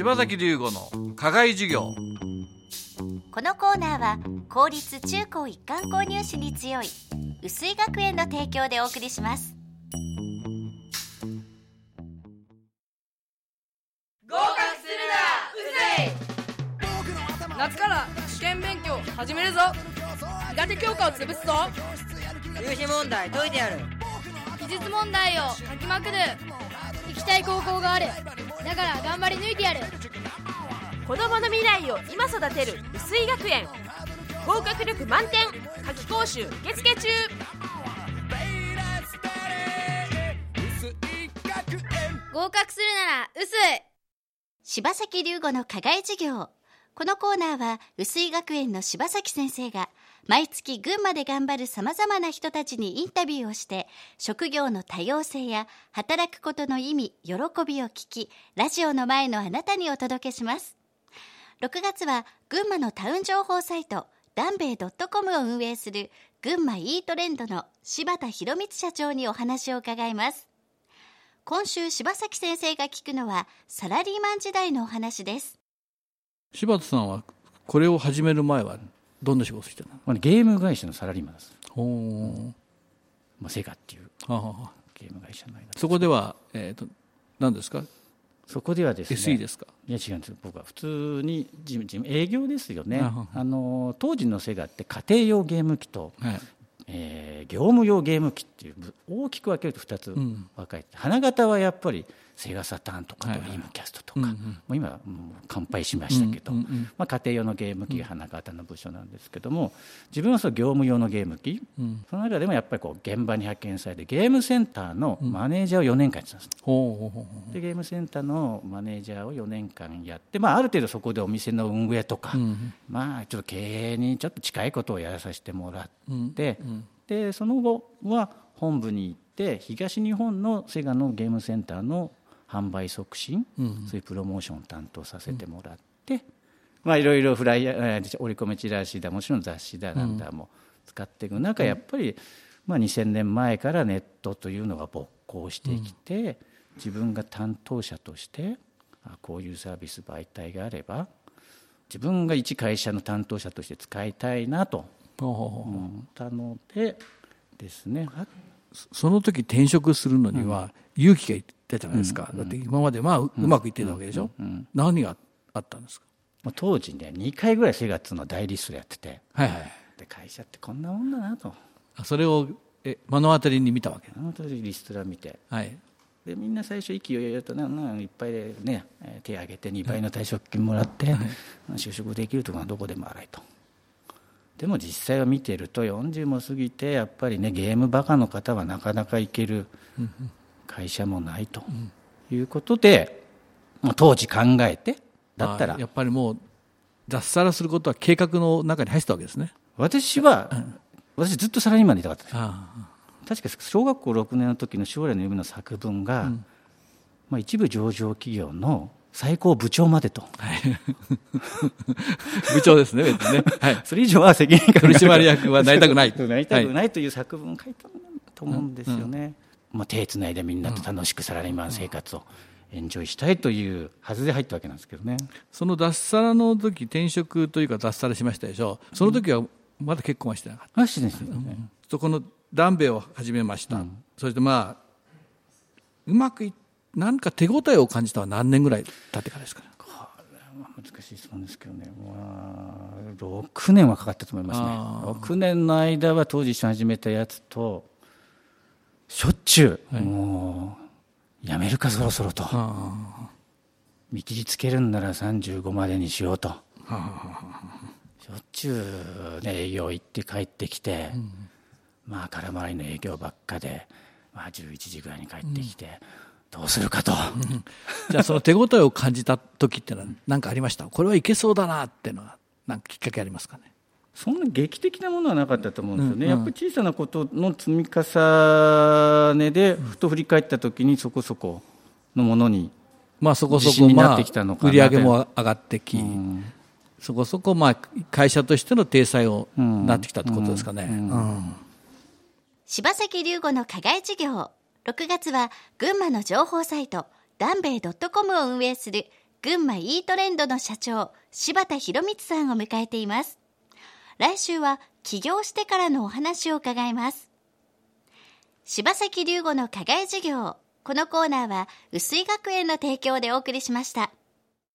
柴崎龍吾の課外授業。このコーナーは公立中高一貫購入士に強い薄井学園の提供でお送りします。合格するなうぜい。夏から試験勉強始めるぞ。苦手教科を潰すぞ。入試問題解いてやる。技術問題を書きまくる。行きたい高校があるだから頑張り抜いてやる。子供の未来を今育てる薄井学園。合格力満点。夏期講習受付中。合格するなら薄い柴崎龍吾の課外授業。このコーナーは薄井学園の柴崎先生が毎月群馬で頑張る様々な人たちにインタビューをして職業の多様性や働くことの意味喜びを聞きラジオの前のあなたにお届けします。6月は群馬のタウン情報サイトダンベイ .com を運営する群馬イートレンドの柴田博光社長にお話を伺います。今週柴崎先生が聞くのはサラリーマン時代のお話です。柴田さんはこれを始める前はどんな仕事してたの？ゲーム会社のサラリーマンです、おおまあ、セガっていうあゲーム会社の間そこでは、えー、と何ですか？そこではですね SE ですか？いや違うんです僕は普通に事務事務営業ですよね。あの当時のセガって家庭用ゲーム機と、はい。えー業務用ゲーム機っていう大きく分けると2つん。分かれて、花形はやっぱりセガサターンとかドはいはい。リームキャストとか、うんうん。もう今はもう乾杯しましたけど、うんうんうん。まあ、家庭用のゲーム機が花形の部署なんですけども自分はその業務用のゲーム機、うん。その中でもやっぱりこう現場に派遣されてゲームセンターのマネージャーを4年間やってたんです、ほうほうほうほでゲームセンターのマネージャーを4年間やって、まあ、ある程度そこでお店の運営とか、ううん。まあ、ちょっと経営にちょっと近いことをやらさせてもらうんって、うん。でその後は本部に行って東日本のセガのゲームセンターの販売促進、うん。そういうプロモーションを担当させてもらって、まあ、いろいろフライヤーえー折り込みチラシだもちろん雑誌だなんだも使っていく中、やっぱり、まあ、2000年前からネットというのが勃興してきて、自分が担当者としてあこういうサービス媒体があれば自分が一会社の担当者として使いたいなと思ったのでですね。あその時転職するのには勇気がいったじゃないですか、だって今までまあううまくいってたわけでしょ、何があったんですか？まあ当時ね2回ぐらい4月の代理ストやってて。はいはいで会社ってこんなもんだなと。あそれをえ目の当たりに見たわけ？あの時リストラ見て。はい。でみんな最初意気揚々となないっぱいでねえー手挙げて2倍の退職金もらって、就職できるところはどこでも洗いとでも実際を見てると40も過ぎてやっぱりねゲームバカの方はなかなか行ける会社もないということで、まあ、当時考えてだったら。あやっぱりもう脱サラすることは計画の中に入ってたわけですね。私は、私ずっとサラリーマンでいたかったです。あ確か小学校6年の時の将来の夢の作文が、まあ、一部上場企業の最高部長までと、あ部長ですね別にね、はい、それ以上は責任感取締役はなりたくない。なりたくないという作文を書いたんだと思うんですよね、まあ、手つないでみんなと楽しくサラリーマン生活をエンジョイしたいというはずで入ったわけなんですけどね。その脱サラの時転職というか脱サラしましたでしょ。その時はまだ結婚はしてなかった、あしてですよね、そこのダンベを始めました、そしてまあうまくいなんか手応えを感じたのは何年ぐらい経ってからですかね？難しい質問ですけどね、まあ、6年はかかったと思いますね。あ6年の間は当時一緒に始めたやつとしょっちゅう、もうやめるかそろそろと。見切りつけるんなら35までにしようと。しょっちゅう、ね、営業行って帰ってきて、まあ空回りの営業ばっかで、まあ、11時ぐらいに帰ってきて、どうするかと。じゃあその手応えを感じた時ってのは何かありました？これはいけそうだなっていうのは何かきっかけありますかね？そんな劇的なものはなかったと思うんですよね、やっぱり小さなことの積み重ねで、ふと振り返ったときに、そこそこのものに、まあそこそこまあてきたのかな売り上げも上がってき、うん。そこそこまあ会社としての体裁をなってきたってことですかね。うん。柴崎龍吾の課外授業6月は群馬の情報サイトダンベイ .com を運営する群馬イートレンドの社長、柴田博光さんを迎えています。来週は起業してからのお話を伺います。柴崎龍吾の課外授業。このコーナーは、薄井学園の提供でお送りしました。